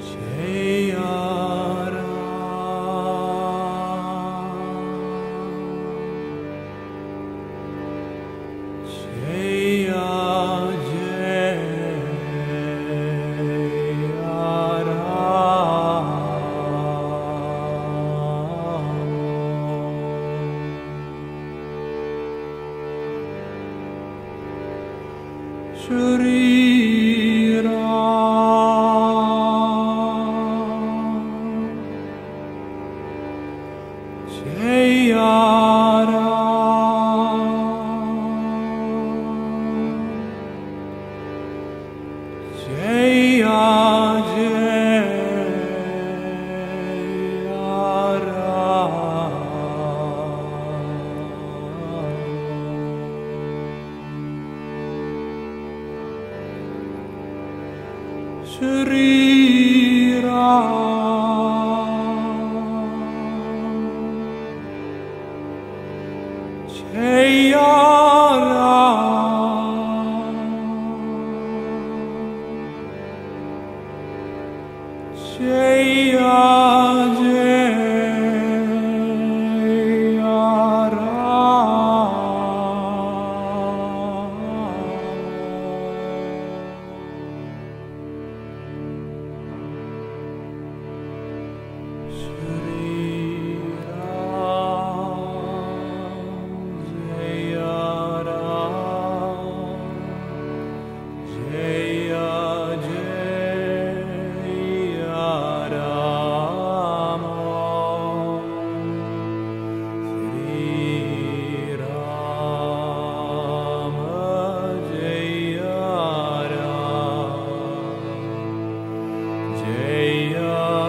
Share. Shri Shri Ram Jaya